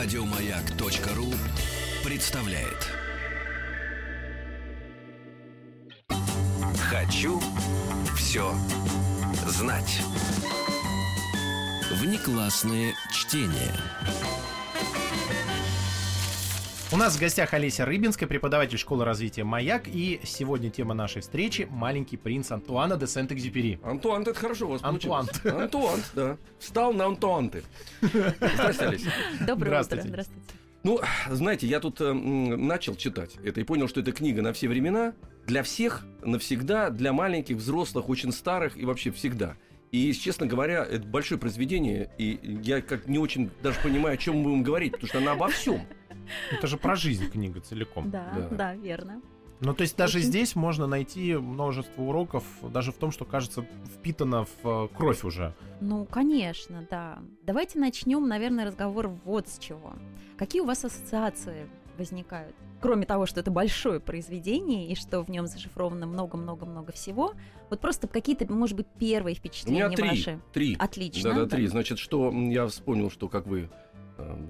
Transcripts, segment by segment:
Радиомаяк.ру представляет. Хочу все знать. Внеклассное чтение. У нас в гостях Олеся Рыбинская, преподаватель школы развития «Маяк». И сегодня тема нашей встречи – «Маленький принц Антуана де Сент-Экзюпери». Антуан, это хорошо у вас Антуан. получилось. Антуан, да. Встал на Антуанты. Здравствуйте, Олеся. Доброе Здравствуйте. утро. Здравствуйте. Ну, знаете, я тут э, начал читать это и понял, что это книга на все времена, для всех, навсегда, для маленьких, взрослых, очень старых и вообще всегда. И, честно говоря, это большое произведение, и я как не очень даже понимаю, о чем мы будем говорить, потому что она обо всем. Это же про жизнь книга целиком. Да, Да. да, верно. Ну, то есть даже Очень. здесь можно найти множество уроков, даже в том, что, кажется, впитано в э, кровь уже. Ну, конечно, да. Давайте начнем, наверное, разговор вот с чего. Какие у вас ассоциации возникают? Кроме того, что это большое произведение и что в нем зашифровано много-много-много всего, вот просто какие-то, может быть, первые У впечатления меня три. ваши. Три. Отлично. Да, да, три. Значит, что я вспомнил, что, как вы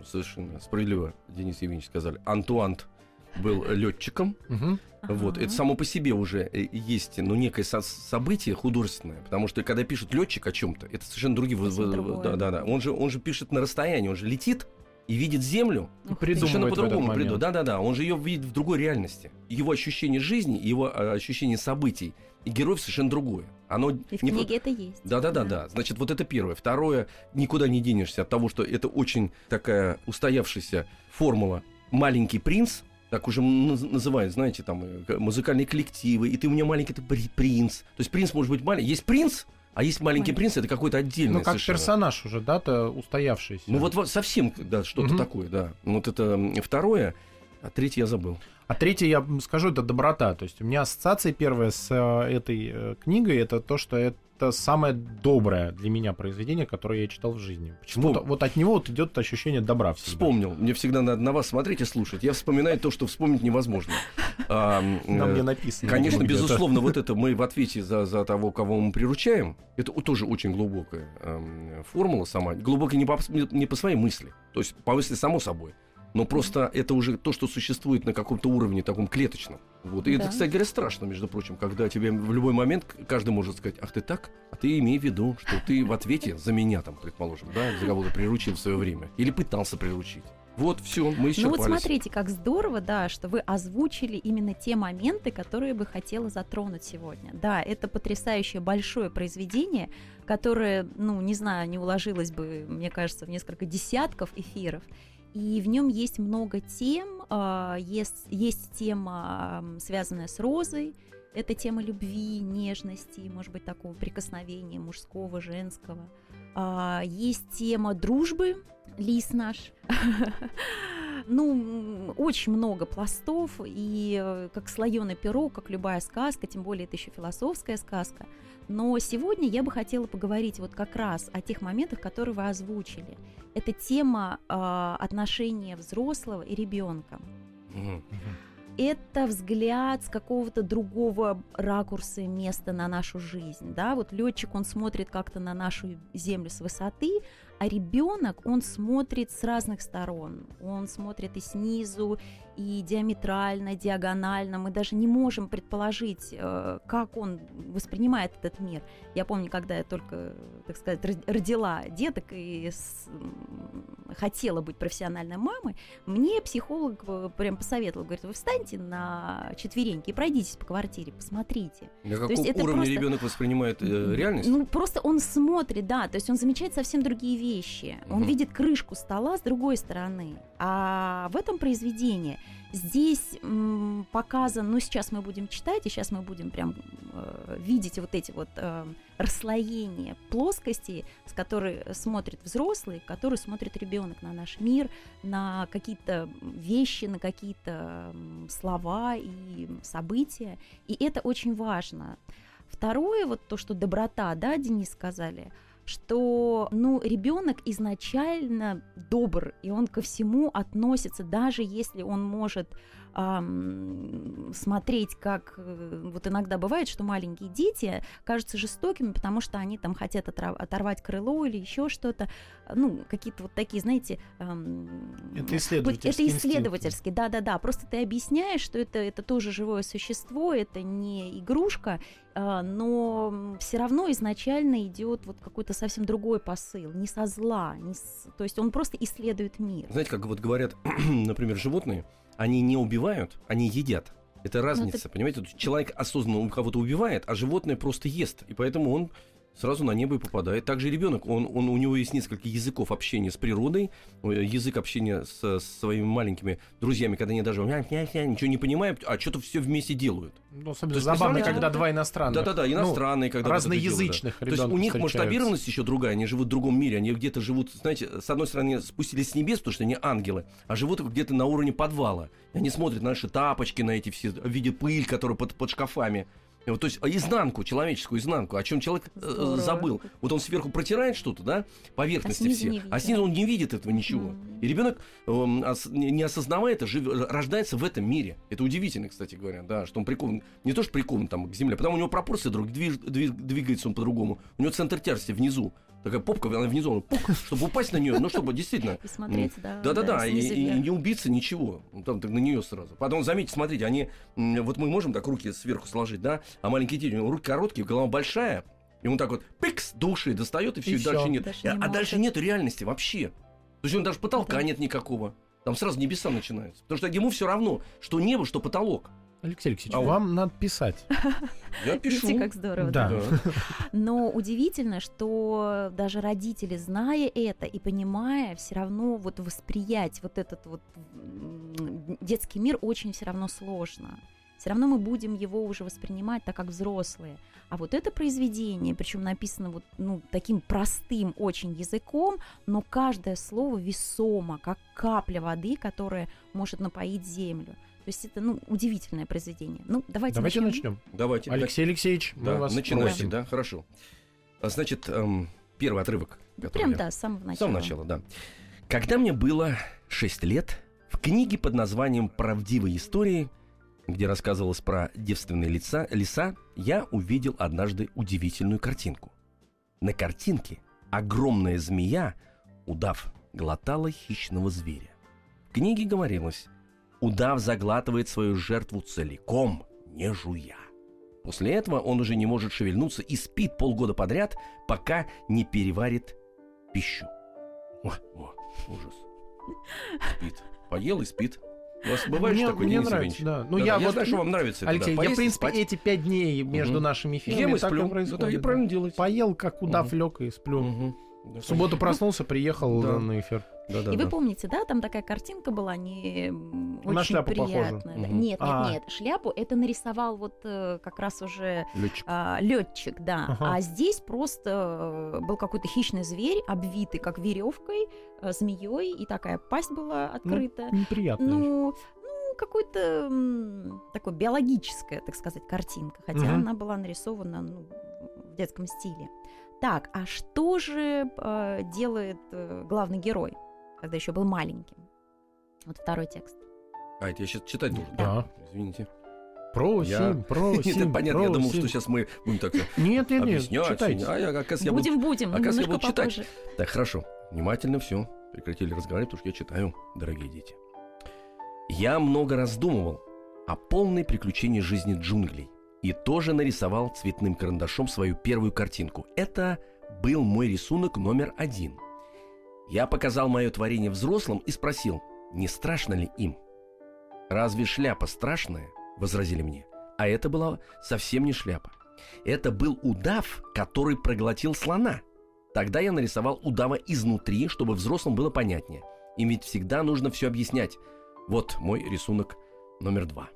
совершенно справедливо, Денис Евгеньевич, сказали, Антуант был летчиком. Вот, Ага. это само по себе уже э, есть, ну, некое со- событие художественное, потому что когда пишет летчик о чем-то, это совершенно другие, да, да, да, он же, он же пишет на расстоянии, он же летит и видит землю совершенно по-другому, приду, да, да, да, он же ее видит в другой реальности, его ощущение жизни, его э, ощущение событий и героев совершенно другое, оно И в не про- книге это есть. да, да, да, да. Значит, вот это первое. Второе, никуда не денешься от того, что это очень такая устоявшаяся формула. Маленький принц, так уже наз- называют, знаете, там э, музыкальные коллективы, и ты у меня маленький ты при- принц. То есть принц может быть маленький. Есть принц, а есть маленький принц, это какой-то отдельный Ну, как совершенно. персонаж уже, да-то устоявшийся. Ну вот, вот совсем, да, что-то Мгм. такое, да. Ну, Вот это второе, а третье я забыл. А третье, я скажу, это доброта. То есть у меня ассоциация первая с э, этой э, книгой, это то, что это самое доброе для меня произведение, которое я читал в жизни. Почему-то Вспом- вот от него вот идет ощущение добра всегда. Вспомнил. Мне всегда надо на вас смотреть и слушать. Я вспоминаю то, что вспомнить невозможно. А, Нам э, не написано. Конечно, безусловно, вот это мы в ответе за, за того, кого мы приручаем, это тоже очень глубокая формула сама. Глубокая не по, не по своей мысли, то есть по мысли само собой. Но просто это уже то, что существует на каком-то уровне таком клеточном. Вот. И это, Да. кстати говоря, страшно, между прочим, когда тебе в любой момент каждый может сказать, ах ты так, а ты имей в виду, что ты в ответе за меня, там, предположим, да, за кого-то приручил в свое время. Или пытался приручить. Вот, все, мы Ну исчерпались. вот смотрите, как здорово, да, что вы озвучили именно те моменты, которые бы хотела затронуть сегодня. Да, это потрясающее большое произведение, которое, ну, не знаю, не уложилось бы, мне кажется, в несколько десятков эфиров. И в нем есть много тем, а, есть, есть тема, связанная с розой, это тема любви, нежности, может быть, такого прикосновения мужского, женского. А, Есть тема дружбы, лис наш. Ну, очень много пластов, и э, как слоеный пирог, как любая сказка, тем более это еще философская сказка. Но сегодня я бы хотела поговорить вот как раз о тех моментах, которые вы озвучили. Это тема а, отношения взрослого и ребенка это взгляд с какого-то другого ракурса и места на нашу жизнь, да, вот летчик, он смотрит как-то на нашу землю с высоты, а ребенок, он смотрит с разных сторон, он смотрит и снизу, и диаметрально, диагонально, мы даже не можем предположить, э, как он воспринимает этот мир. Я помню, когда я только, так сказать, род- родила деток и хотела быть профессиональной мамой, мне психолог э, прям посоветовал, говорит, вы встаньте на четвереньки и пройдитесь по квартире, посмотрите. На каком есть уровне просто- ребенок воспринимает э, реальность? Ну, просто он смотрит, да, то есть он замечает совсем другие вещи. Он Мгм. видит крышку стола с другой стороны. А в этом произведении здесь м, показан, ну, сейчас мы будем читать, и сейчас мы будем прям э, видеть вот эти вот э, расслоения плоскости, с которой смотрит взрослый, который смотрит ребенок на наш мир, на какие-то вещи, на какие-то слова и события. И это очень важно. Второе, вот то, что доброта, да, Денис сказали, что, ну, ребенок изначально добр, и он ко всему относится, даже если он может ам, смотреть, как э, вот иногда бывает, что маленькие дети кажутся жестокими, потому что они там хотят оторвать крыло или еще что-то, ну какие-то вот такие, знаете, Это исследовательский это инстинкт. исследовательский, да-да-да. Просто ты объясняешь, что это это тоже живое существо, это не игрушка, а, но все равно изначально идет вот какой-то совсем другой посыл, не со зла, не с- то есть он просто исследует мир. Знаете, как вот говорят, например, животные, они не убивают, они едят. Это разница, понимаете? Тут Человек осознанно у кого-то убивает, а животное просто ест. И поэтому он сразу на небо и попадает. Также ребенок, он, он, у него есть несколько языков общения с природой, э, язык общения с, с своими маленькими друзьями, когда они даже ничего не понимают, а что-то все вместе делают. Ну, особенно забавно, когда да, два иностранных. Да-да-да, ну, иностранные, когда вот это разноязычных делают, да. То есть у них масштабированность еще другая, они живут в другом мире, они где-то живут, знаете, с одной стороны спустились с небес, потому что они ангелы, а живут где-то на уровне подвала. Они смотрят на наши тапочки, на эти все, видят пыль, которая под, под шкафами. И Вот, то есть а изнанку, человеческую изнанку, о чем человек э, Здорово. забыл. Вот он сверху протирает что-то, да, поверхности А все, а снизу он не видит этого ничего. Мгм. И ребенок, эм, не осознавая это, жив- рождается в этом мире. Это удивительно, кстати говоря, да, что он прикован, не то что прикован там к земле, потому у него пропорции друг, движ- движ- двигается он по-другому. У него центр тяжести внизу. Такая попка, она внизу, пук, чтобы упасть на нее, ну, чтобы действительно... И смотреть, да. Да-да-да, и, и не убиться ничего. Ну, Там, так на нее сразу. Потом, заметьте, смотрите, они... Вот мы можем так руки сверху сложить, да? А маленький дети, у него руки короткие, голова большая, и он так вот пикс до уши достает, и все, И и, дальше нет. Дальше а не а может. дальше нет реальности вообще. То есть он даже потолка Да. нет никакого. Там сразу небеса начинаются. Потому что ему все равно, что небо, что потолок. Алексей Алексеевич, А вам надо писать. Я пишу. Видите, как здорово, Да. да. Но удивительно, что даже родители, зная это и понимая, все равно вот восприять вот этот вот детский мир очень все равно сложно. Все равно мы будем его уже воспринимать так, как взрослые. А вот это произведение, причем написано вот ну, таким простым очень языком, но каждое слово весомо, как капля воды, которая может напоить землю. То есть это ну, удивительное произведение. Ну, давайте, Давайте начнем. начнем. Давайте. Алексей Алексеевич, мы Да, вас начинайте, просим. да, хорошо. А, Значит, эм, первый отрывок. Прям, я- да, с самого С начала. самого начала, да. Когда мне было 6 лет, в книге под названием «Правдивые истории», где рассказывалось про девственные лица, леса, я увидел однажды удивительную картинку. На картинке огромная змея, удав, глотала хищного зверя. В книге говорилось, удав заглатывает свою жертву целиком, не жуя. После этого он уже не может шевельнуться и спит полгода подряд, пока не переварит пищу. О, о, ужас. Спит. Поел и спит. У вас бывает мне, такое, мне Денис нравится, да. Ну, Да, я, да, вот, знаю, что вам нравится это, Алексей, да. я, в и принципе, спать. эти пять дней между Мгм. нашими Ем эфирами и так сплю. и Ну, происходит. и да. правильно делаете. Поел, как удав, Мгм. лег и сплю. Да, В субботу проснулся, приехал Да. на эфир. Да, да, И да. вы помните, да, там такая картинка была не м, На очень шляпу приятная. да. Мгм. Нет, нет, А. нет. Шляпу это нарисовал вот э, как раз уже летчик, да. Ага. А здесь просто э, был какой-то хищный зверь, обвитый как веревкой, змеей, и такая пасть была открыта. Неприятно. Ну, ну, какой-то такой биологическая, так сказать, картинка, хотя Мгм. она была нарисована ну, в детском стиле. Так, а что же э, делает э, главный герой, когда еще был маленьким? Вот второй текст. А, это я сейчас читать должен? Да. Извините. Просим, Я- просим, Это понятно, я думал, что сейчас мы будем так Нет, нет, нет, читайте. А я, оказывается, я буду будем, будем, оказывается, я буду читать. попозже. Так, хорошо. Внимательно все. Прекратили разговаривать, потому что я читаю, дорогие дети. Я много раздумывал о полной приключении жизни джунглей и тоже нарисовал цветным карандашом свою первую картинку. Это был мой рисунок номер один. Я показал мое творение взрослым и спросил, не страшно ли им. «Разве шляпа страшная?» – возразили мне. А это была совсем не шляпа. Это был удав, который проглотил слона. Тогда я нарисовал удава изнутри, чтобы взрослым было понятнее. Им ведь всегда нужно все объяснять. Вот мой рисунок номер два.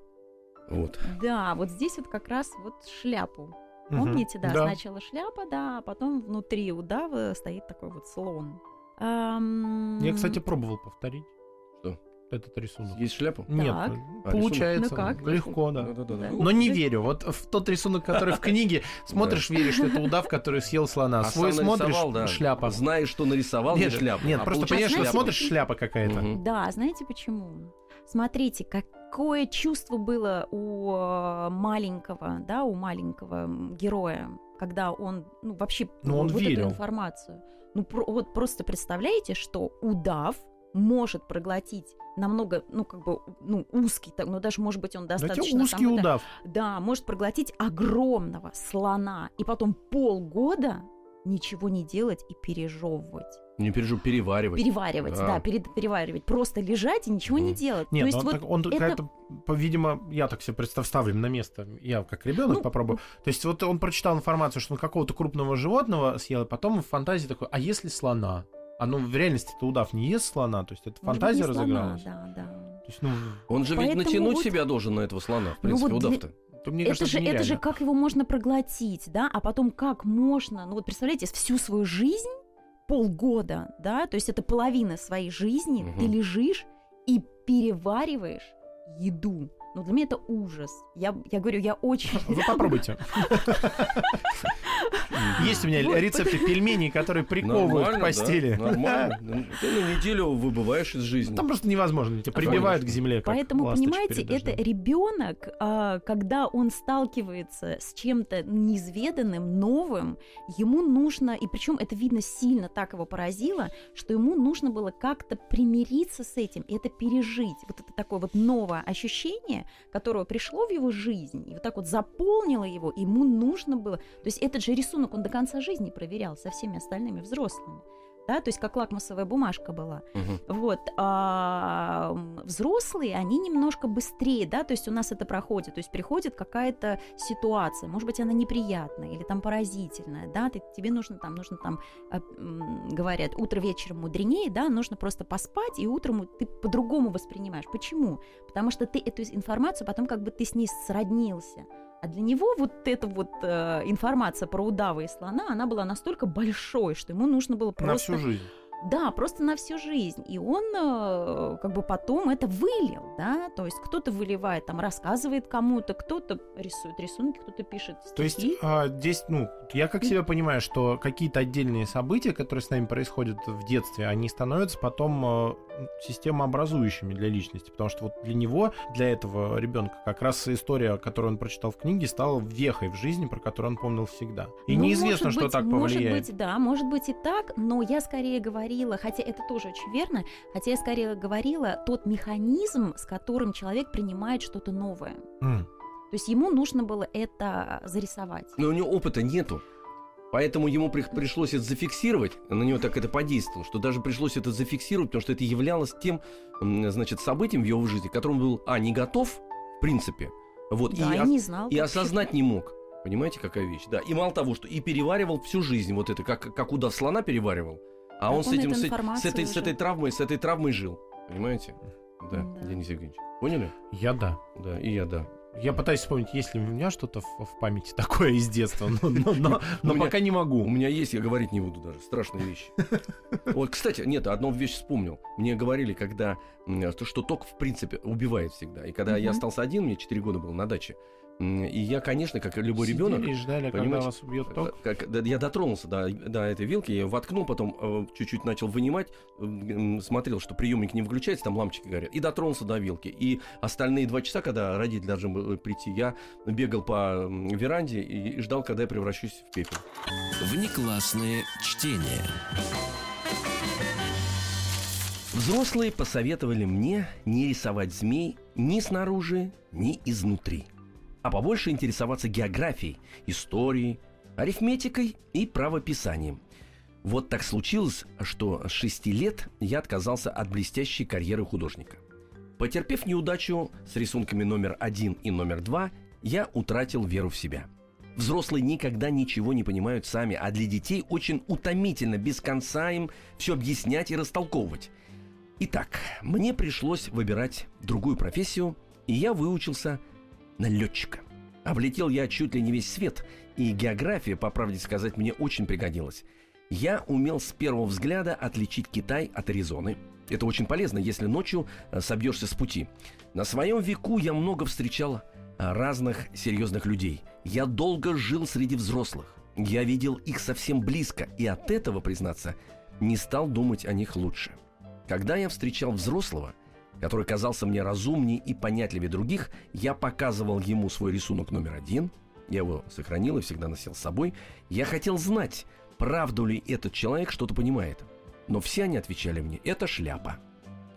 Вот. Да, вот здесь вот как раз вот шляпу. Помните, да, сначала шляпа, да, а потом внутри удава стоит такой вот слон. Я, кстати, пробовал повторить. Что? Этот рисунок. Есть шляпа? Нет, Так. А, получается. Ну как? Легко, да. Да-да-да. Но не верю. Вот в тот рисунок, который в книге, смотришь, веришь, что это удав, который съел слона. А Свой смотришь, нарисовал, да. шляпа. Знаешь, что нарисовал, не Нет, шляпа. нет, А просто понимаешь, что смотришь, шляпа какая-то. Мгм. Да, знаете почему? Смотрите, как, какое чувство было у э, маленького, да, у маленького героя, когда он, ну, вообще, Ну, он вот верил. эту информацию. Ну, про- вот просто представляете, что удав может проглотить намного, ну, как бы, ну, узкий, так, ну, даже, может быть, он Да достаточно... тебе узкий там это- удав. да, может проглотить огромного слона и потом полгода ничего не делать и пережевывать. Не пережу, переваривать. Переваривать, Да. да, перед- переваривать. Просто лежать и ничего не Мгм. делать. Нет, То есть он, вот так- он это- видимо, я так себе представ, ставлю на место, я как ребенок Ну, попробую. То есть вот он прочитал информацию, что он какого-то крупного животного съел, и потом в фантазии такой, а если слона? А ну в реальности-то удав не ест слона, то есть это может быть, фантазия не слона, разыгралась. Да, да. То есть, ну, Он же ведь натянуть вот- себя должен на этого слона, в Ну принципе, вот для- удав-то. то мне Это кажется, же, это же как его можно проглотить, да, а потом как можно, ну вот представляете, всю свою жизнь, полгода, да, то есть это половина своей жизни, Мгм. ты лежишь и перевариваешь еду. Ну, для меня это ужас. Я, я говорю, я очень... Вы попробуйте. Есть у меня рецепты пельменей, которые приковывают к постели. Нормально. Ну, Ты на неделю выбываешь из жизни. Там просто невозможно, тебя прибивают к земле. Поэтому, понимаете, это ребенок, а, когда он сталкивается с чем-то неизведанным, новым, ему нужно, и причем это видно сильно так его поразило, что ему нужно было как-то примириться с этим, и это пережить. Вот это такое вот новое ощущение, которое пришло в его жизнь, и вот так вот заполнило его, ему нужно было... То есть этот же рисунок он до конца жизни проверял со всеми остальными взрослыми. Да, то есть как лакмусовая бумажка была. Мгм. Вот, а взрослые, они немножко быстрее, да, то есть у нас это проходит, то есть приходит какая-то ситуация, может быть, она неприятная или там поразительная, да, ты, тебе нужно там, нужно там, а, говорят, утро вечером мудренее, да, нужно просто поспать, и утром ты по-другому воспринимаешь. Почему? Потому что ты эту информацию потом как бы ты с ней сроднился. А для него вот эта вот э, информация про удава и слона, она была настолько большой, что ему нужно было На просто... всю жизнь. Да, просто на всю жизнь. И он э, как бы потом это вылил, да, то есть кто-то выливает, там рассказывает кому-то, кто-то рисует рисунки, кто-то пишет стихи. То есть а, здесь, ну, я как себя понимаю, что какие-то отдельные события, которые с нами происходят в детстве, они становятся потом а, системообразующими для личности, потому что вот для него, для этого ребенка, как раз история, которую он прочитал в книге, стала вехой в жизни, про которую он помнил всегда. И Ну, неизвестно, может что быть, так Может повлияет. быть, да, может быть и так, но я скорее говорила, хотя это тоже очень верно, хотя я скорее говорила тот механизм, с которым человек принимает что-то новое. М. То есть ему нужно было это зарисовать. Но у него опыта нету. Поэтому ему при- пришлось это зафиксировать, на него так это подействовало, что даже пришлось это зафиксировать, потому что это являлось тем, значит, событием в его жизни, к которому был, а, не готов, в принципе, вот, да, и, и, не знал. и осознать не мог. Понимаете, какая вещь? Да, и мало того, что и переваривал всю жизнь, вот это, как, как удав слона переваривал, а он с этим, с, с этой, с этой травмой, с этой травмой жил. Понимаете? Да, Да. Денис Евгеньевич. Поняли? Я да. Да, и я, да. Я пытаюсь вспомнить, есть ли у меня что-то в, в памяти такое из детства, но, но- но- но меня- пока не могу. У меня есть, я говорить не буду даже. Страшные вещи. Вот, кстати, нет, одну вещь вспомнил. Мне говорили, когда что ток, в принципе, убивает всегда. И когда я остался один, мне 4 года было на даче. И я, конечно, как и любой Сидели ребенок, и ждали, когда вас убьет ток. как, да, я дотронулся до, до этой вилки, я ее воткнул, потом э, чуть-чуть начал вынимать, э, смотрел, что приемник не включается, там лампочки горят, и дотронулся до вилки. И остальные два часа, когда родители должны были прийти, я бегал по веранде и, и ждал, когда я превращусь в пепел. Внеклассное чтение. Взрослые посоветовали мне не рисовать змей ни снаружи, ни изнутри, а побольше интересоваться географией, историей, арифметикой и правописанием. Вот так случилось, что с шести лет я отказался от блестящей карьеры художника. Потерпев неудачу с рисунками номер один и номер два, я утратил веру в себя. Взрослые никогда ничего не понимают сами, а для детей очень утомительно без конца им все объяснять и растолковывать. Итак, мне пришлось выбирать другую профессию, и я выучился на летчика. Облетел я чуть ли не весь свет, и география, по правде сказать, мне очень пригодилась. Я умел с первого взгляда отличить Китай от Аризоны. Это очень полезно, если ночью э, собьешься с пути. На своем веку я много встречал а, разных серьезных людей. Я долго жил среди взрослых. Я видел их совсем близко, и от этого, признаться, не стал думать о них лучше. Когда я встречал взрослого, который казался мне разумнее и понятливее других, я показывал ему свой рисунок номер один. Я его сохранил и всегда носил с собой. Я хотел знать, правду ли этот человек что-то понимает. Но все они отвечали мне, это шляпа.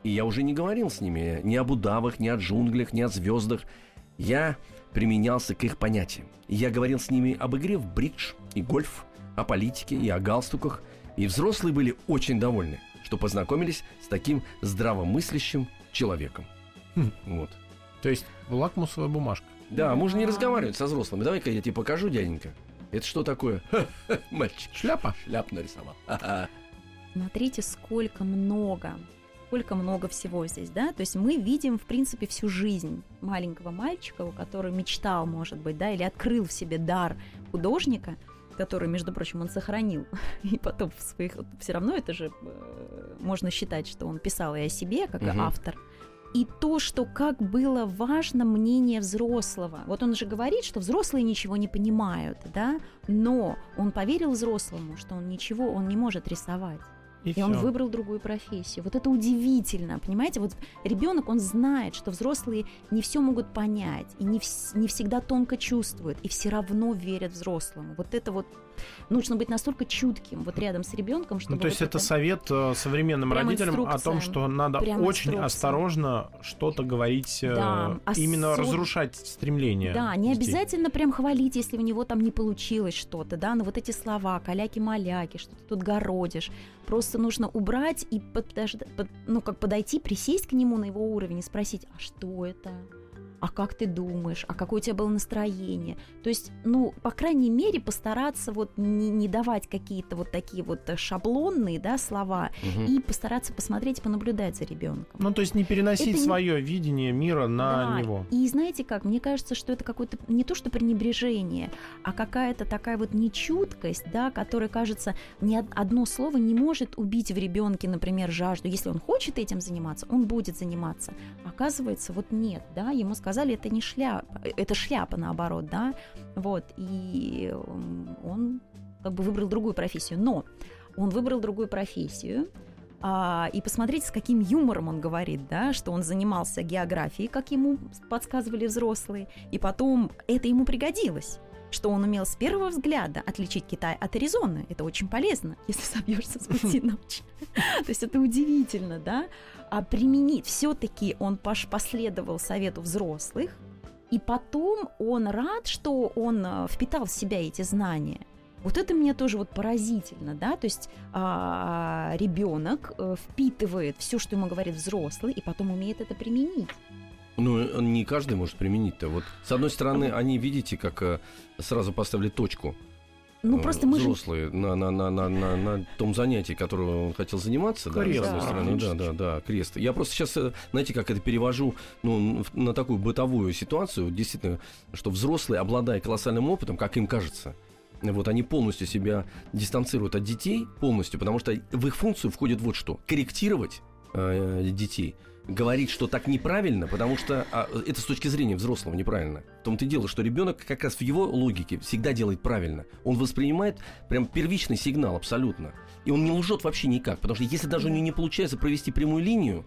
И я уже не говорил с ними ни об удавах, ни о джунглях, ни о звездах. Я применялся к их понятиям. Я говорил с ними об игре в бридж и гольф, о политике и о галстуках. И взрослые были очень довольны, что познакомились с таким здравомыслящим человеком. Хм. Вот. То есть лакмусовая бумажка. Да, можно не разговаривать со взрослыми. Давай-ка я тебе покажу, дяденька. Это что такое? Мальчик Шляпа. шляп нарисовал. Смотрите, сколько много, сколько много всего здесь, да? То есть мы видим, в принципе, всю жизнь маленького мальчика, у который мечтал, может быть, да, или открыл в себе дар художника, который, между прочим, он сохранил. И потом в своих... Все равно это же э, можно считать, что он писал и о себе, как Мгм. автор. И то, что как было важно мнение взрослого. Вот он же говорит, что взрослые ничего не понимают, да? Но он поверил взрослому, что он ничего, он не может рисовать. И, И он выбрал другую профессию. Вот это удивительно, понимаете? Вот ребенок, он знает, что взрослые не все могут понять, и не, вс- не всегда тонко чувствуют, и все равно верят взрослому. Вот это вот нужно быть настолько чутким вот рядом с ребенком, чтобы Ну, то есть вот это совет э, современным Прям родителям о том, что надо Прям очень инструкция. осторожно что-то говорить, э, Да, именно особ- разрушать стремление. Да, не детей. обязательно прям хвалить, если у него там не получилось что-то, да, но вот эти слова, каляки-маляки, что ты тут городишь, просто нужно убрать и подожда- под- ну, как подойти, присесть к нему на его уровень и спросить, а что это? А как ты думаешь? А какое у тебя было настроение? То есть, ну, по крайней мере, постараться вот не, не давать какие-то вот такие вот э, шаблонные, да, слова, Мгм. и постараться посмотреть, понаблюдать за ребенком. Ну, то есть не переносить Это не- свое видение мира на Да, него. И знаете как, мне кажется, что это какое-то не то что пренебрежение, а какая-то такая вот нечуткость, да, которая, кажется, ни од- одно слово не может убить в ребенке, например, жажду. Если он хочет этим заниматься, он будет заниматься. Оказывается, вот нет, да, ему сказали, это не шляпа, э, это шляпа наоборот, да, вот, и м, он как бы выбрал другую профессию. Но он выбрал другую профессию, а, и посмотрите, с каким юмором он говорит, да, что он занимался географией, как ему подсказывали взрослые, и потом это ему пригодилось что он умел с первого взгляда отличить Китай от Аризоны. Это очень полезно, если собьешься с пути ночи. То есть это удивительно, да? А применить все-таки он последовал совету взрослых, и потом он рад, что он э, впитал в себя эти знания. Вот это мне тоже вот поразительно, да, то есть ребенок впитывает все, что ему говорит взрослый, и потом умеет это применить. Ну, не каждый может применить-то. Вот, с одной стороны, они, видите, как э, сразу поставили точку. Ну э, просто мы же взрослые на, на, на, на, на, на том занятии, которого он хотел заниматься. да, Крест, с одной да. стороны, да, да, да, крест. Я просто сейчас, э, знаете, как это перевожу ну, на такую бытовую ситуацию. Действительно, что взрослые, обладая колоссальным опытом, как им кажется, вот они полностью себя дистанцируют от детей, полностью, потому что в их функцию входит вот что. Корректировать э, детей, говорить, что так неправильно, потому что а, это с точки зрения взрослого неправильно. В том-то и дело, что ребенок как раз в его логике всегда делает правильно. Он воспринимает прям первичный сигнал абсолютно. И он не лжет вообще никак, потому что если даже у него не получается провести прямую линию,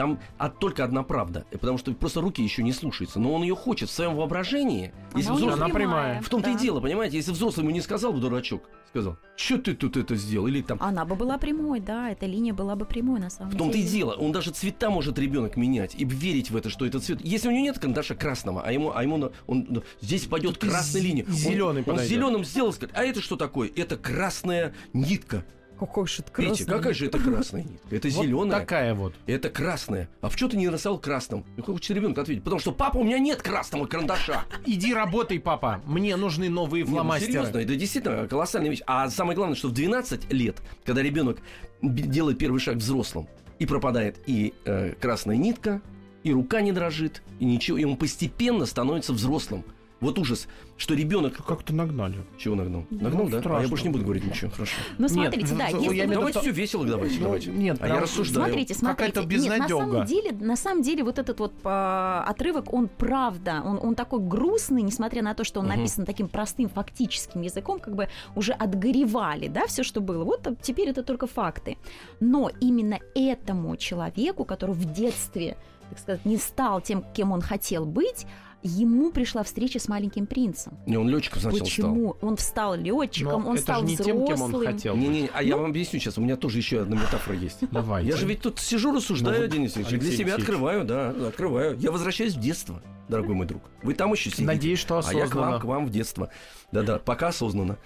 там а, только одна правда, э, потому что просто руки еще не слушаются. Но он ее хочет в своем воображении. Если взрослый- Она прямая. в том-то да. и дело, понимаете, если взрослый ему не сказал бы дурачок, сказал, что ты тут это сделал, или там Она бы была прямой, да, эта линия была бы прямой на самом в том-то и деле. дело, он даже цвета может ребенок менять и верить в это, что это цвет. Если у него нет карандаша красного, а ему, а ему он, здесь пойдет и красная линия. Он- зелёный Он, подойдет. зеленым сделал, сказать, а это что такое? Это красная нитка. Какой же это Видите, какая же это красная нитка? Это Вот зеленая. такая вот. Это красная. А в что ты не нарисовал красным? И хочет ребенок ответить. Потому что папа, у меня нет красного карандаша. Иди работай, папа. Мне нужны новые Не, ну, фломастеры. серьезно, это действительно колоссальная вещь. А самое главное, что в 12 лет, когда ребенок делает первый шаг взрослым, и пропадает и э, красная нитка, и рука не дрожит, и ничего, и он постепенно становится взрослым. Вот ужас, что ребенок... Как-то нагнали. Чего нагнал? Ну, Нагнал, да? А страшно. я больше не буду говорить ничего. Хорошо. Ну, Нет, смотрите, в- да, в- если я Давайте все весело, давайте, Ну, давайте. Нет, А я рассуждаю. Смотрите, смотрите. Какая-то Нет, на самом деле, на самом деле, вот этот вот а, отрывок, он правда, он, он такой грустный, несмотря на то, что он Мгм. написан таким простым фактическим языком, как бы уже отгоревали, да, все, что было. Вот а, теперь это только факты. Но именно этому человеку, который в детстве так сказать, не стал тем, кем он хотел быть, ему пришла встреча с маленьким принцем. Не, он летчиком сначала Почему? Он встал летчиком, Но он это стал же не взрослым. тем, кем он хотел. стал. Не-не, а я Ну. вам объясню сейчас, у меня тоже еще одна метафора есть. Давай. Я же ведь тут сижу, рассуждаю, Ну Денис Ильич, и для себя Алексеевич. открываю, да, открываю. Я возвращаюсь в детство, дорогой мой друг. Вы там еще сидите. Надеюсь, что А я к вам, осознанно. к вам в детство. Да-да, пока осознанно.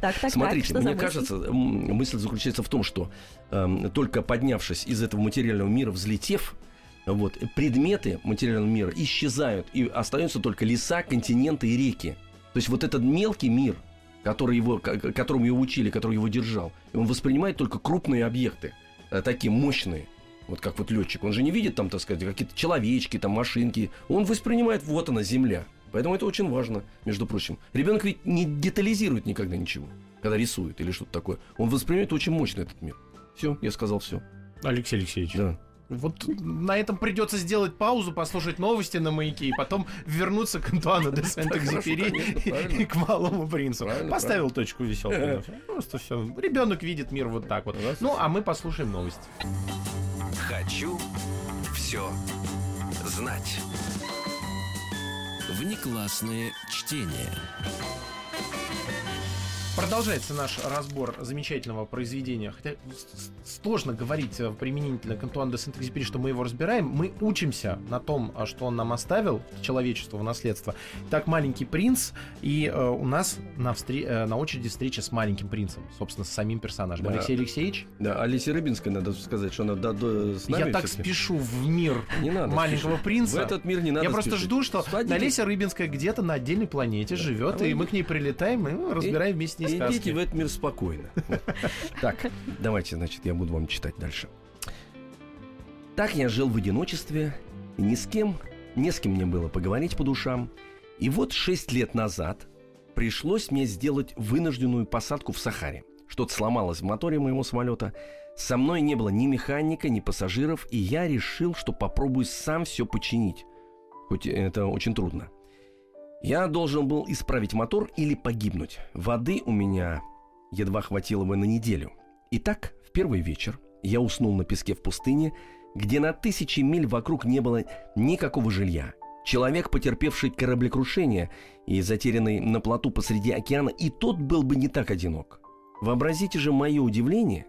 Так, так, Смотрите, так, что мне за мысль? кажется, мысль заключается в том, что эм, только поднявшись из этого материального мира, взлетев, вот, предметы материального мира исчезают, и остаются только леса, континенты и реки. То есть вот этот мелкий мир, который его, которому его учили, который его держал, он воспринимает только крупные объекты, э, такие мощные. Вот как вот летчик, он же не видит там, так сказать, какие-то человечки, там машинки. Он воспринимает, вот она, земля. Поэтому это очень важно, между прочим. Ребенок ведь не детализирует никогда ничего, когда рисует или что-то такое. Он воспринимает очень мощно этот мир. Все, я сказал все. Алексей Алексеевич. Да. Вот на этом придется сделать паузу, послушать новости на маяке и потом вернуться к Антуану де Сент-Экзюпери и к Малому принцу. Поставил точку веселку. Просто все. Ребенок видит мир вот так вот. Ну, а мы послушаем новости. Хочу все знать. Внеклассное чтение. Продолжается наш разбор замечательного произведения. Хотя сложно говорить э, применительно к Антуану де Сент-Экзюпери, что мы его разбираем. Мы учимся на том, а, что он нам оставил, человечеству в наследство. Так, «Маленький принц», и э, у нас на, встре- э, на очереди встреча с маленьким принцем, собственно, с самим персонажем. Да. Алексей Алексеевич, Да, Алисе Рыбинской надо сказать, что она до, до- с нами я так спешу в мир Не надо маленького спешить. принца. В этот мир не надо я просто спешить. жду, что. Олеся Рыбинская где-то на отдельной планете живет, А и мы к ней прилетаем и разбираем вместе с ней сказки. Идите в этот мир спокойно. Так, давайте, значит, я буду вам читать дальше. Так я жил в одиночестве, и ни с кем, не с кем мне было поговорить по душам. И вот шесть лет назад пришлось мне сделать вынужденную посадку в Сахаре. Что-то сломалось в моторе моего самолета. Со мной не было ни механика, ни пассажиров, и я решил, что попробую сам все починить. Хоть это очень трудно. Я должен был исправить мотор или погибнуть. Воды у меня едва хватило бы на неделю. Итак, в первый вечер я уснул на песке в пустыне, где на тысячи миль вокруг не было никакого жилья. Человек, потерпевший кораблекрушение и затерянный на плоту посреди океана, и тот был бы не так одинок. Вообразите же мое удивление,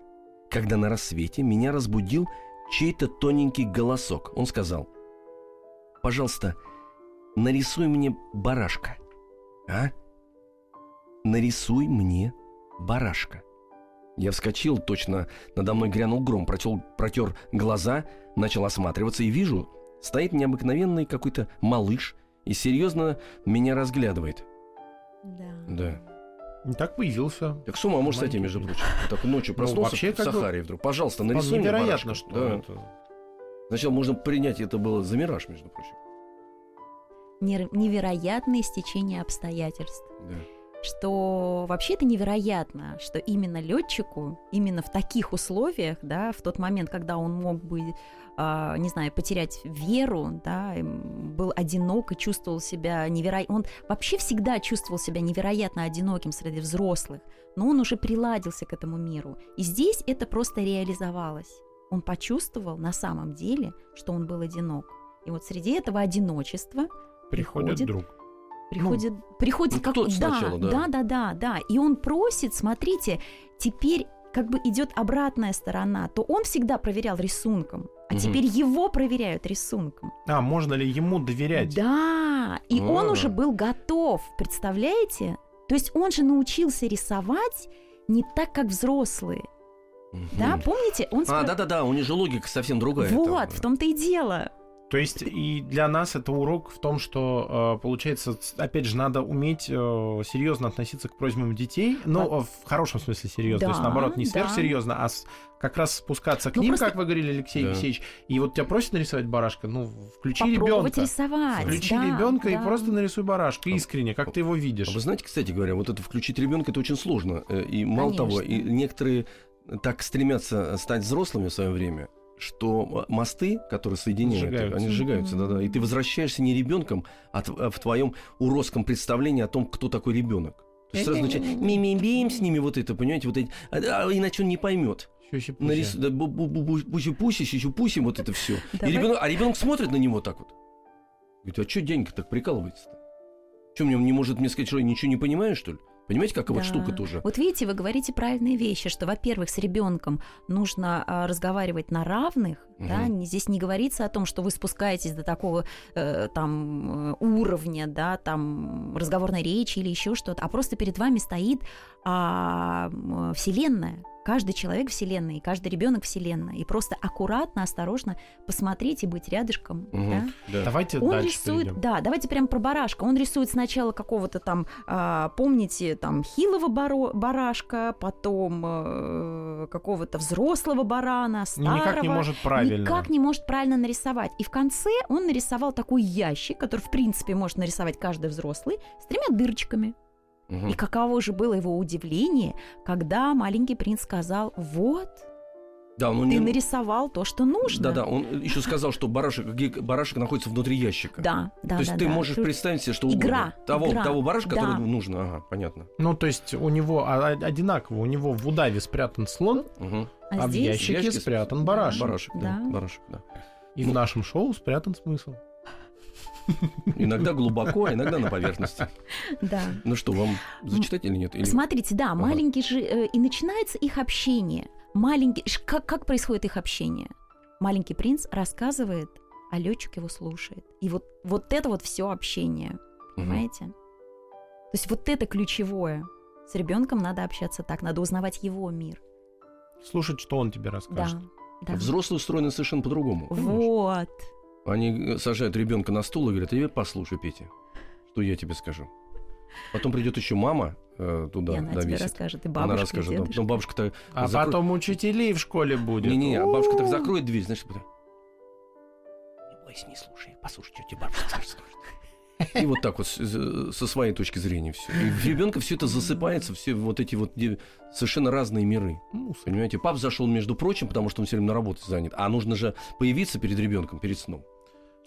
когда на рассвете меня разбудил чей-то тоненький голосок. Он сказал, «Пожалуйста, нарисуй мне барашка». «А?» «Нарисуй мне барашка». Я вскочил, точно надо мной грянул гром, протер, протер глаза, начал осматриваться и вижу, стоит необыкновенный какой-то малыш и серьезно меня разглядывает. Да. Да. Не так появился. Так с ума может сойти, между прочим. Так ночью проснулся вообще, в бы, Сахаре вдруг. Пожалуйста, нарисуй мне невероятно, барашка. что Да. это. Сначала можно принять это было за мираж, между прочим. Невероятное стечение обстоятельств. Да. что вообще это невероятно, что именно летчику, именно в таких условиях, да, в тот момент, когда он мог бы, а, не знаю, потерять веру, да, был одинок и чувствовал себя невероятно, он вообще всегда чувствовал себя невероятно одиноким среди взрослых, но он уже приладился к этому миру, и здесь это просто реализовалось. Он почувствовал на самом деле, что он был одинок. И вот среди этого одиночества Приходит приходит друг. Приходит, приходит ну, как да, сначала, да. да, да, да, да. И он просит, смотрите, теперь как бы идет обратная сторона, то он всегда проверял рисунком, а Мгм. теперь его проверяют рисунком. А, можно ли ему доверять? Да, и он А. уже был готов, представляете? То есть он же научился рисовать не так, как взрослые. Да, Мгм. помните? Он А, спро- да-да-да, у них же логика совсем другая. Вот, там. в том-то и дело. То есть и для нас это урок в том, что, э, получается, опять же, надо уметь э, серьезно относиться к просьбам детей, но Да. в хорошем смысле серьезно, то есть Да, наоборот не да. сверхсерьезно, а с- как раз спускаться к Ну, ним, просто- как вы говорили, Алексей Да. Алексеевич, и вот тебя просят нарисовать барашка, ну включи ребенка, рисовать. включи да, ребенка и да. просто нарисуй барашка А- искренне, как ты его видишь. А вы знаете, кстати говоря, вот это включить ребенка это очень сложно. Э, И мало того, и Конечно. некоторые так стремятся стать взрослыми в свое время, что мосты, которые соединяют, Сжигаются. они сжигаются, Мгм. да-да. И ты возвращаешься не ребенком, а а в твоем уродском представлении о том, кто такой ребенок. То есть сразу начинает ми-ми-бим с ними вот это, понимаете, вот эти, а, а иначе он не поймет. Нарис... да, бу- пуси-пуси, сюси-пуси, вот это все. И ребенок, а ребенок смотрит на него так вот. Говорит, а что дяденька так прикалывается-то? Что, мне он не может мне сказать, что я ничего не понимаю, что ли? Понимаете, какая вот Да. штука тоже? Вот видите, вы говорите правильные вещи, что, во-первых, с ребенком нужно а, разговаривать на равных, да, Мгм. не- здесь не говорится о том, что вы спускаетесь до такого э, там э, уровня, да, там разговорной речи или еще что-то, а просто перед вами стоит а, вселенная. Каждый человек вселенная, и каждый ребенок вселенная. И просто аккуратно, осторожно посмотреть и быть рядышком. Мгм. да. Да. Давайте Он дальше рисует, перейдем. да, давайте прям про барашка. Он рисует сначала какого-то там, а, помните, там хилого баро- барашка, потом э, какого-то взрослого барана, старого. Никак не может правильно. Никак не может правильно нарисовать. И в конце он нарисовал такой ящик, который, в принципе, может нарисовать каждый взрослый, с тремя дырочками. И каково же было его удивление, когда маленький принц сказал, вот, Да, он ты не... нарисовал то, что нужно. Да, да, он еще сказал, что барашек, барашек находится внутри ящика. Да, да, То есть да, ты да. можешь представить себе, что Игра, угодно. Того, игра, того барашка, да. которого нужно. Ага, понятно. Ну, то есть у него а- а- одинаково. У него в удаве спрятан слон, Мгм. а в здесь- ящике ящике спрятан Да. барашек. Барашек, да. Да. Барашек, да. И в нашем шоу спрятан смысл. Иногда глубоко, а иногда на поверхности. Да. Ну что, вам зачитать или нет? Или- Смотрите, да, Ага. маленький же э, и начинается их общение. Маленький, как, как происходит их общение? Маленький принц рассказывает, а летчик его слушает. И вот, вот это вот все общение, понимаете? То есть вот это ключевое. С ребенком надо общаться так, надо узнавать его мир. Слушать, что он тебе Да. расскажет. да. Взрослые устроены совершенно по-другому. Вот. Они сажают ребенка на стул и говорят, а послушай, Петя, что я тебе скажу. Потом придет еще мама э, туда и она тебе довесит. расскажет, и Она бабушка, и расскажет. дедушка. Потом бабушка-то... А закро- потом учителей в школе будет. Не-не, а бабушка так закроет дверь, знаешь, потом... Не бойся, не слушай, послушай, что тебе бабушка скажет. И вот так вот с- со своей точки зрения все. И в ребенка все это засыпается, все вот эти вот совершенно разные миры. Ну, Понимаете, пап зашел, между прочим, потому что он все время на работе занят. А нужно же появиться перед ребенком, перед сном.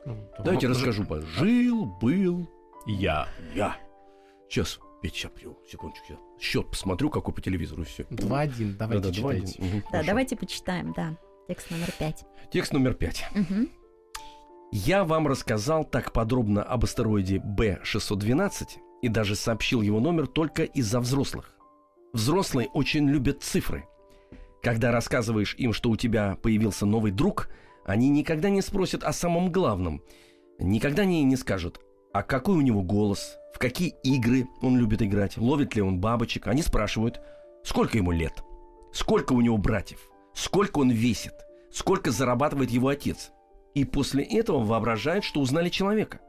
Ну, Давайте ну, расскажу. по- Жил, был Я. я. Сейчас, Петя, сейчас секундочку. сейчас. Счет посмотрю, какой по телевизору, и все. Два-один, давайте Да-да, два-один. читайте. Мгм, Да, хорошо. давайте почитаем, да. Текст номер пять. Текст номер пять. Мгм. Я вам рассказал так подробно об астероиде Б-612 и даже сообщил его номер только из-за взрослых. Взрослые очень любят цифры. Когда рассказываешь им, что у тебя появился новый друг, они никогда не спросят о самом главном. Никогда не, не скажут, а какой у него голос, в какие игры он любит играть, ловит ли он бабочек. Они спрашивают, сколько ему лет, сколько у него братьев, сколько он весит, сколько зарабатывает его отец. И после этого воображают, что узнали человека.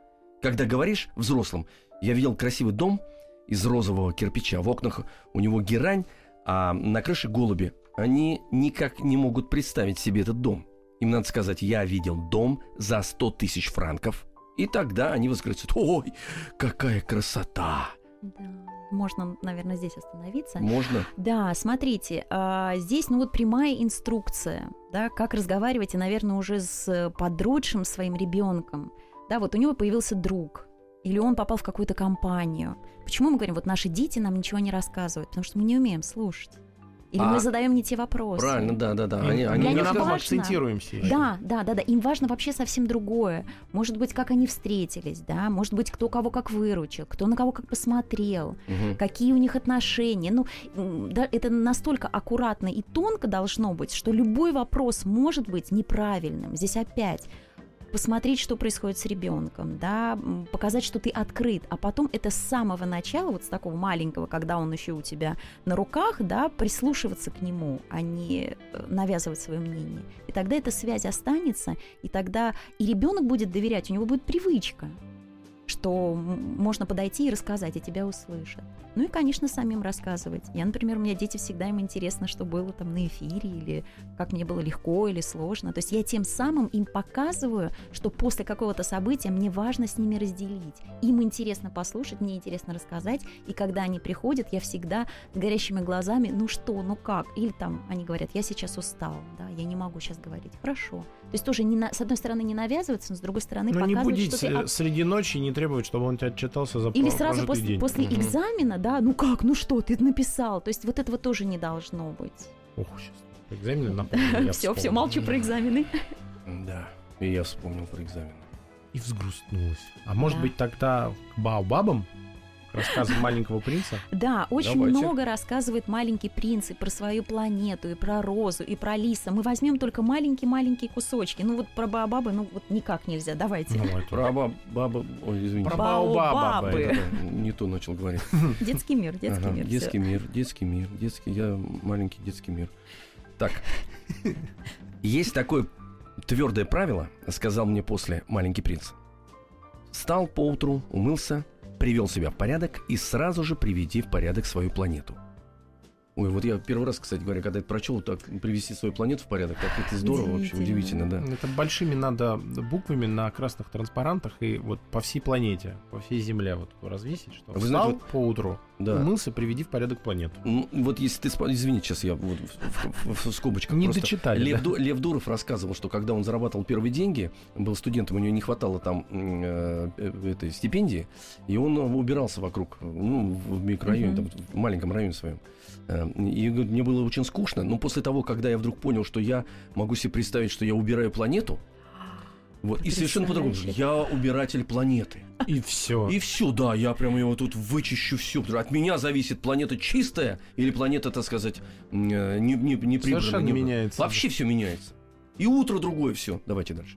Когда говоришь взрослым, я видел красивый дом из розового кирпича, в окнах у него герань, а на крыше голуби, они никак не могут представить себе этот дом. Им надо сказать, я видел дом за 100 тысяч франков. И тогда они восклицают, ой, какая красота. Да. Можно, наверное, здесь остановиться. Можно? Да, смотрите, а, здесь, ну вот прямая инструкция, да, как разговаривать, и, наверное, уже с подросшим своим ребенком. Да, вот у него появился друг, или он попал в какую-то компанию. Почему мы говорим, вот наши дети нам ничего не рассказывают? Потому что мы не умеем слушать. Или А, мы задаем не те вопросы. Правильно, да, да, да. Они, они Для не них важно. акцентируемся еще. Да, да, да, да. Им важно вообще совсем другое. Может быть, как они встретились, да, может быть, кто кого как выручил, кто на кого как посмотрел, Мгм. какие у них отношения. Ну, да, это настолько аккуратно и тонко должно быть, что любой вопрос может быть неправильным. Здесь опять посмотреть, что происходит с ребенком, да, показать, что ты открыт, а потом это с самого начала, вот с такого маленького, когда он еще у тебя на руках, да, прислушиваться к нему, а не э, навязывать свое мнение. И тогда эта связь останется, и тогда и ребенок будет доверять, у него будет привычка, что можно подойти и рассказать, и тебя услышат. Ну и, конечно, самим рассказывать. Я, например, у меня дети всегда им интересно, что было там на эфире, или как мне было легко или сложно. То есть я тем самым им показываю, что после какого-то события мне важно с ними разделить. Им интересно послушать, мне интересно рассказать. И когда они приходят, я всегда с горящими глазами, ну что, ну как? Или там они говорят, я сейчас устал, да, я не могу сейчас говорить. Хорошо. То есть тоже не на- с одной стороны не навязываться, но с другой стороны Ну, не будить что ты э, среди ночи и не требовать, чтобы он тебя отчитался за или сразу после, день. после Мгм. экзамена, да, ну как, ну что, ты написал. То есть вот этого тоже не должно быть. Ох, сейчас Экзамены напомнили. я Все, все, молчу про экзамены. Да, и я вспомнил про экзамен. И взгрустнулась. А может быть тогда к Баобабам? К рассказам маленького принца? Да, очень Давайте. много рассказывает маленький принц и про свою планету, и про розу, и про лиса. Мы возьмем только маленькие-маленькие кусочки. Ну вот про Баобабы, ну вот никак нельзя. Давайте. Ну, это- Про баб, баба, ой, извините. Про Баобабы. Это- Не то начал говорить. Детский мир, детский Ага, мир. детский мир, детский мир, детский, я маленький детский мир. Так, есть такое твердое правило, сказал мне после маленький принц. Встал поутру, умылся, привел себя в порядок и сразу же приведи в порядок свою планету. Ой, вот я первый раз, кстати говоря, когда это прочел, так привести свою планету в порядок, так это здорово, вообще Удивительно. да. Это большими надо буквами на красных транспарантах и вот по всей планете, по всей Земле вот развесить, что Вы встал знаете, поутру, Да. умылся, приведи в порядок планету. Вот если ты... Извините, сейчас я вот в, в- в- в скобочках Не просто. дочитали, Лев, да? Лев Дуров рассказывал, что когда он зарабатывал первые деньги, был студентом, у него не хватало там э, этой стипендии, и он убирался вокруг, ну, в микрорайоне, Мгм. там, в маленьком районе своем. Э, И говорит, мне было очень скучно, но после того, когда я вдруг понял, что я могу себе представить, что я убираю планету, вот, и совершенно по-другому, я убиратель планеты. И все. И все, да, я прям его тут вычищу все. От меня зависит планета чистая или планета, так сказать, э, не, не, не прибранная, Совершенно не- меняется. Вообще все меняется. И утро другое все. Давайте дальше.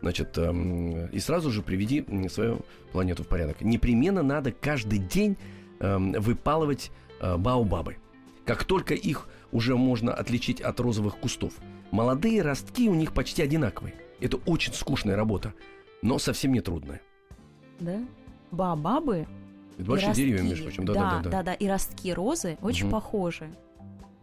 Значит, эм, и сразу же приведи свою планету в порядок. Непременно надо каждый день эм, выпалывать э, баобабы. Как только их уже можно отличить от розовых кустов. Молодые ростки у них почти одинаковые. Это очень скучная работа, но совсем не трудная. Да? Баобабы Это большие деревья, между прочим. Да, да, да, да. да, да. И ростки розы очень Мгм. похожи.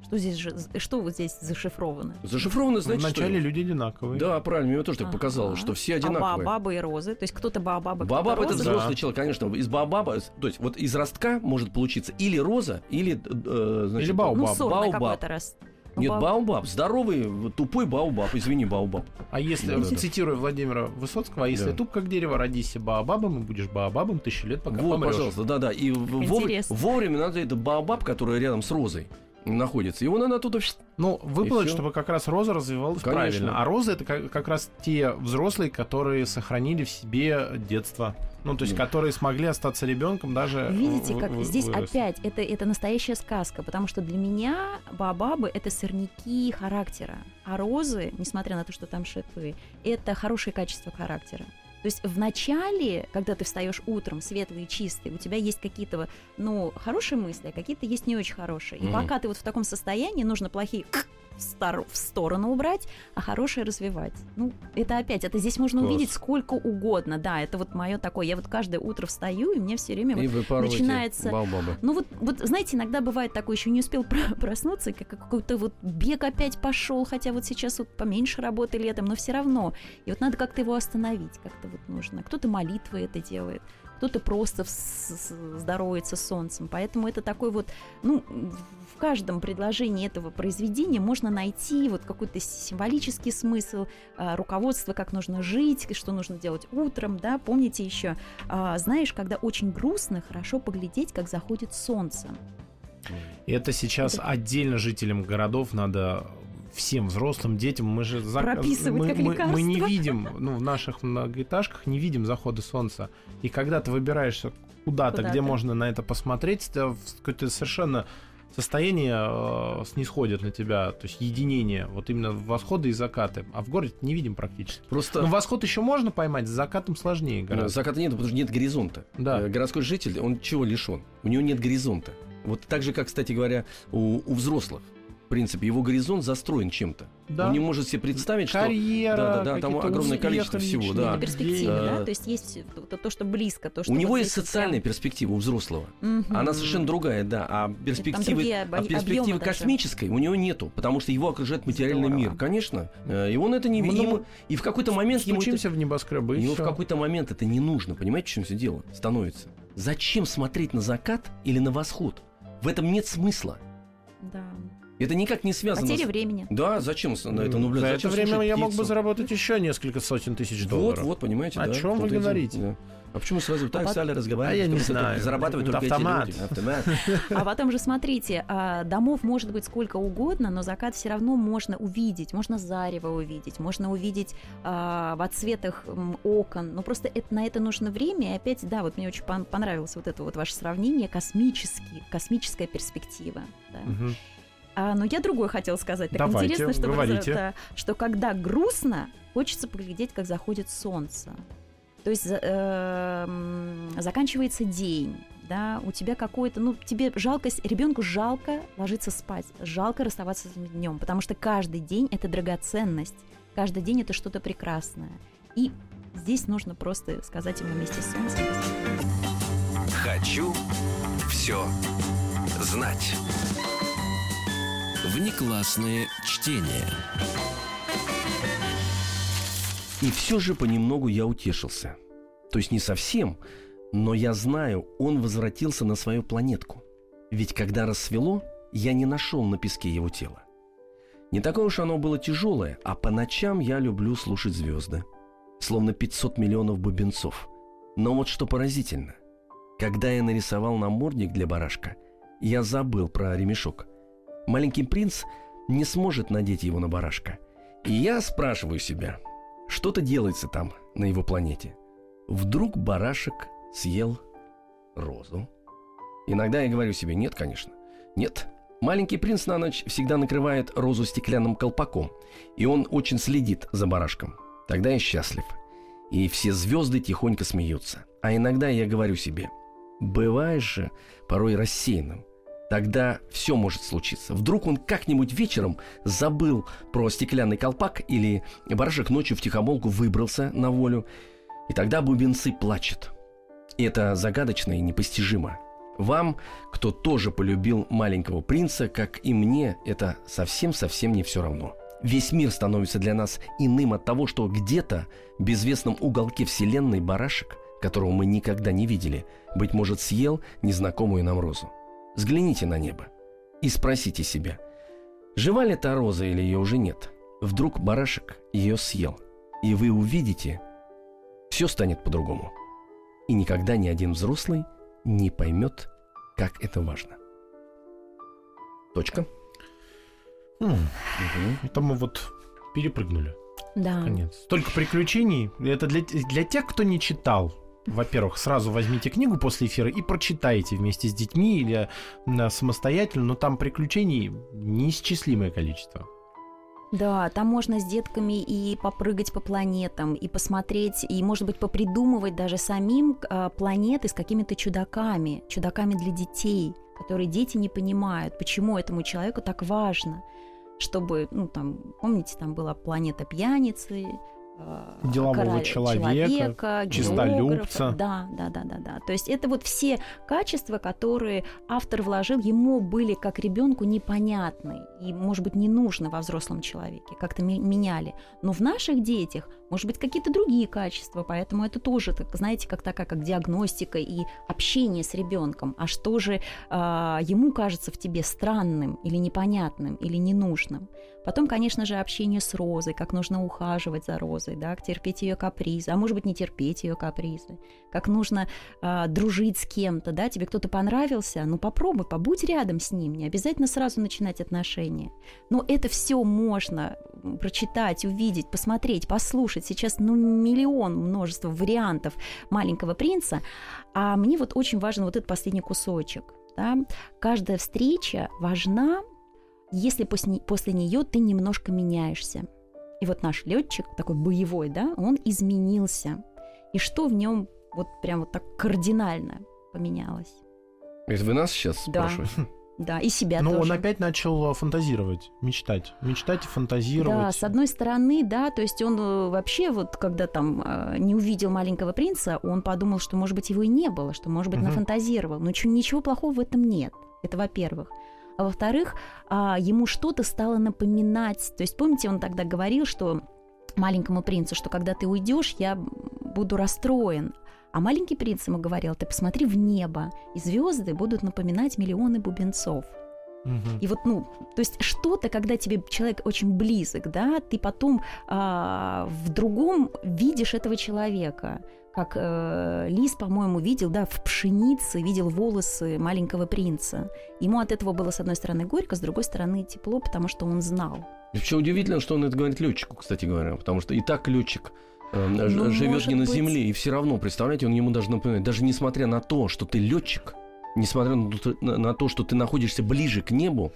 Что здесь же, что вот здесь зашифровано? Зашифровано, знаете, Вначале что? люди одинаковые. Да, правильно, мне тоже так Ага. показалось, что все А одинаковые. баобабы и розы? То есть кто-то баобабы, кто-то Баобаб это розы? Да. взрослый человек, конечно. Из баобаба, то есть вот из ростка может получиться или роза, или э, значит, Или баобаб. Ну, Баобаб. сорный Баобаб. какой-то раз. Ну, Нет, баоб- баобаб, здоровый, тупой баобаб, извини, баобаб. А если, Да, цитируя Владимира Высоцкого, а если Да. туп как дерево, родись баобабом, и будешь баобабом тысячу лет, пока вот, помрешь. пожалуйста, да-да. И вовремя, вовремя надо это баобаб, который рядом с розой находится. Его надо оттуда... Ну, всё. чтобы как раз роза развивалась Конечно. правильно. А розы это как, как раз те взрослые, которые сохранили в себе детство. Ну, то есть, Да. которые смогли остаться ребенком даже. Видите, как в- здесь вырасти. опять это, это настоящая сказка, потому что для меня баобабы это сорняки характера, а розы, несмотря на то, что там шипы, это хорошее качество характера. То есть в начале, когда ты встаешь утром, светлый и чистый, у тебя есть какие-то, ну, хорошие мысли, а какие-то есть не очень хорошие. И Мгм. пока ты вот в таком состоянии, нужно плохие в, стор- в сторону убрать, а хорошее развивать. Ну, это опять, это здесь можно Класс. увидеть сколько угодно. Да, это вот мое такое. Я вот каждое утро встаю, и мне все время вот И выпарывайте начинается- баобабы. ну вот, вот, знаете, иногда бывает такое, еще не успел про- проснуться, как какой-то вот бег опять пошел, хотя вот сейчас вот поменьше работы летом, но все равно. И вот надо как-то его остановить, как-то вот нужно. Кто-то молитвы это делает, кто-то просто здоровается с солнцем. Поэтому это такой вот, ну, в каждом предложении этого произведения можно найти вот какой-то символический смысл, а, руководство, как нужно жить, что нужно делать утром, да, помните еще, а, знаешь, когда очень грустно, хорошо поглядеть, как заходит солнце. Это сейчас Это- отдельно жителям городов надо всем взрослым детям мы же зак- Прописывать мы, как мы- лекарство. мы не видим ну в наших многоэтажках не видим захода солнца и когда ты выбираешься куда-то, Куда-то. где можно на это посмотреть это какое-то совершенно состояние э, снисходит на тебя то есть единение вот именно восходы и закаты а в городе не видим практически Просто... ну восход еще можно поймать с закатом сложнее Ну, гораздо Заката нет, потому что нет горизонта. Да. Э, Городской житель, он чего лишен? У него нет горизонта. Вот так же, как, кстати говоря, у, у взрослых. В принципе, его горизонт застроен чем-то. да Он не может себе представить, что... карьера Да-да-да, там какие-то огромное количество всего, личные, да. Это перспектива, Э, да? То есть есть то, то, что близко, то, что У него есть социальная прям- перспектива у взрослого. Мгм. Она совершенно другая, да. А перспективы, а перспективы объемы даже. космической у него нету, потому что его окружает материальный Здорово. мир, конечно. Э, И он это не Ну, ему- И в какой-то момент ему это- стучимся в небоскребы Ему в какой-то момент это не нужно. Понимаете, в чем все дело становится? Зачем смотреть на закат или на восход? В этом нет смысла. Да. Это никак не связано Потеря с... времени. Да, зачем на это наблюдать? За это время я мог бы заработать еще несколько сотен тысяч Вот, долларов. вот, понимаете, О да. чем вы говорите? Да. А почему сразу так пот- стали разговаривать? А я не знаю. Зарабатывают Это только эти автомат. люди. Автомат. А потом же смотрите, а, домов может быть сколько угодно, но закат все равно можно увидеть, можно зарево увидеть, можно увидеть а, в отсветах окон. Но просто это, на это нужно время. И опять, да, вот мне очень пон- понравилось вот это вот ваше сравнение космический, космическая перспектива. да. Мгм. А, но я другое хотела сказать. Так Давайте, интересно, что, говорите. да, что когда грустно, хочется поглядеть, как заходит солнце. То есть э, заканчивается день, да, у тебя какой-то, ну, тебе жалко, ребенку жалко ложиться спать, жалко расставаться с этим днем, потому что каждый день это драгоценность, каждый день это что-то прекрасное. И здесь нужно просто сказать ему вместе с солнцем. Хочу все знать. Внеклассные чтения. И все же понемногу я утешился. То есть не совсем, но я знаю, он возвратился на свою планетку. Ведь когда рассвело, я не нашел на песке его тело. Не такое уж оно было тяжелое, а по ночам я люблю слушать звезды. Словно 500 миллионов бубенцов. Но вот что поразительно. Когда я нарисовал намордник для барашка, я забыл про ремешок. Маленький принц не сможет надеть его на барашка. И я спрашиваю себя, что-то делается там, на его планете. Вдруг барашек съел розу? Иногда я говорю себе, нет, конечно. Нет. Маленький принц на ночь всегда накрывает розу стеклянным колпаком, и он очень следит за барашком. Тогда я счастлив. И все звезды тихонько смеются. А иногда я говорю себе, бываешь же порой рассеянным. Тогда все может случиться. Вдруг он как-нибудь вечером забыл про стеклянный колпак или барашек ночью в тихомолку выбрался на волю. И тогда бубенцы плачут. И это загадочно и непостижимо. Вам, кто тоже полюбил маленького принца, как и мне, это совсем-совсем не все равно. Весь мир становится для нас иным от того, что где-то в безвестном уголке Вселенной барашек, которого мы никогда не видели, быть может, съел незнакомую нам розу. Взгляните на небо и спросите себя, жива ли та роза или ее уже нет. Вдруг барашек ее съел, и вы увидите, все станет по-другому. И никогда ни один взрослый не поймет, как это важно. Точка. Мгм. Это мы вот перепрыгнули. Да. Конец. Столько приключений. Это для, для тех, кто не читал. Во-первых, сразу возьмите книгу после эфира и прочитайте вместе с детьми или самостоятельно, но там приключений неисчислимое количество. Да, там можно с детками и попрыгать по планетам, и посмотреть, и, может быть, попридумывать даже самим а, планеты с какими-то чудаками, чудаками для детей, которые дети не понимают, почему этому человеку так важно, чтобы, ну, там, помните, там была планета пьяницы, Делового короля- человека, географа. чистолюбца. Да, да, да, да, да. То есть это вот все качества, которые автор вложил, ему были как ребенку непонятны и, может быть, не нужны во взрослом человеке, как-то меняли. Но в наших детях, может быть, какие-то другие качества, поэтому это тоже, так, знаете, как такая, как диагностика и общение с ребенком. А что же а, ему кажется в тебе странным или непонятным или ненужным? Потом, конечно же, общение с розой, как нужно ухаживать за розой, да, терпеть ее капризы, а может быть не терпеть ее капризы, как нужно а, дружить с кем-то, да, тебе кто-то понравился, ну попробуй, побудь рядом с ним, не обязательно сразу начинать отношения. Но это все можно прочитать, увидеть, посмотреть, послушать. Сейчас ну миллион, множество вариантов маленького принца, а мне вот очень важен вот этот последний кусочек. Да? Каждая встреча важна, если после, после нее ты немножко меняешься. И вот наш летчик, такой боевой, да, он изменился. И что в нем вот прям вот так кардинально поменялось? Это вы нас сейчас Да. спрашиваете? Да, и себя Но тоже. он опять начал э, фантазировать, мечтать. Мечтать и фантазировать. Да, с одной стороны, да, то есть он э, вообще вот, когда там э, не увидел маленького принца, он подумал, что, может быть, его и не было, что, может быть, Мгм. нафантазировал. Но ничего плохого в этом нет. Это во-первых. А во-вторых, а, ему что-то стало напоминать. То есть, помните, он тогда говорил, что маленькому принцу, что когда ты уйдешь, я буду расстроен. А маленький принц ему говорил, ты посмотри в небо, и звезды будут напоминать миллионы бубенцов. И вот, ну, то есть что-то, когда тебе человек очень близок, да, ты потом а, в другом видишь этого человека как э, Лис, по-моему, видел, да, в пшенице, видел волосы маленького принца. Ему от этого было, с одной стороны, горько, с другой стороны, тепло, потому что он знал. И вообще удивительно, что он это говорит летчику, кстати говоря, потому что и так летчик Ну, живет не на быть. земле, и все равно, представляете, он ему даже напоминает, даже несмотря на то, что ты летчик, несмотря на то, что ты находишься ближе к небу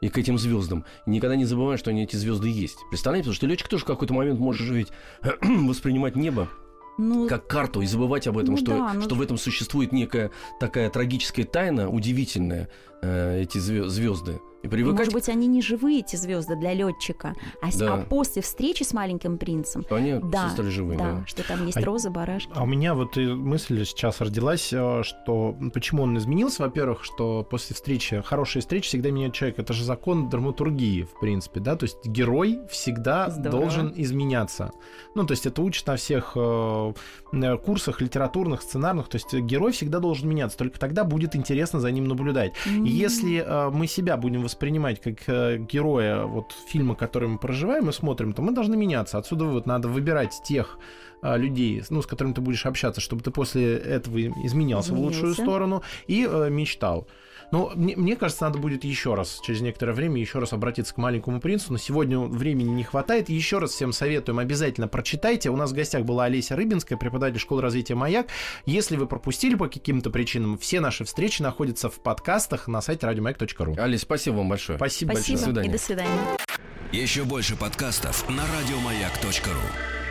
и к этим звездам, никогда не забывай, что они эти звезды есть. Представляете, потому что летчик тоже в какой-то момент может ведь воспринимать небо Ну, как карту и забывать об этом, Ну что, да, ну- что в этом существует некая такая трагическая тайна, удивительная, э, эти звезды. И привыкать может быть, они не живые, эти звезды для летчика, а, с- Да. а после встречи с маленьким принцем, что они да, стали живыми. да, что там есть А- розы, барашки. А у меня вот и мысль сейчас родилась, э, что почему он изменился, во-первых, что после встречи, хорошая встреча всегда меняет человека. Это же закон драматургии, в принципе, да, то есть герой всегда Здорово. должен изменяться. Ну, то есть это учат на всех э, э, курсах литературных, сценарных, то есть герой всегда должен меняться, только тогда будет интересно за ним наблюдать. И если э, мы себя будем воспринимать как э, героя вот фильма, который мы проживаем и смотрим, то мы должны меняться. Отсюда вот надо выбирать тех э, людей, ну, с которыми ты будешь общаться, чтобы ты после этого изменялся в лучшую сторону и э, мечтал. Ну, мне, мне кажется, надо будет еще раз, через некоторое время, еще раз обратиться к маленькому принцу. На сегодня времени не хватает. Еще раз всем советуем, обязательно прочитайте. У нас в гостях была Олеся Рыбинская, преподаватель школы развития «Маяк». Если вы пропустили по каким-то причинам, все наши встречи находятся в подкастах на сайте радиомаяк.ру. Алис, спасибо вам большое. Спасибо, Спасибо До свидания. и до свидания. Еще больше подкастов на радиомаяк.ру.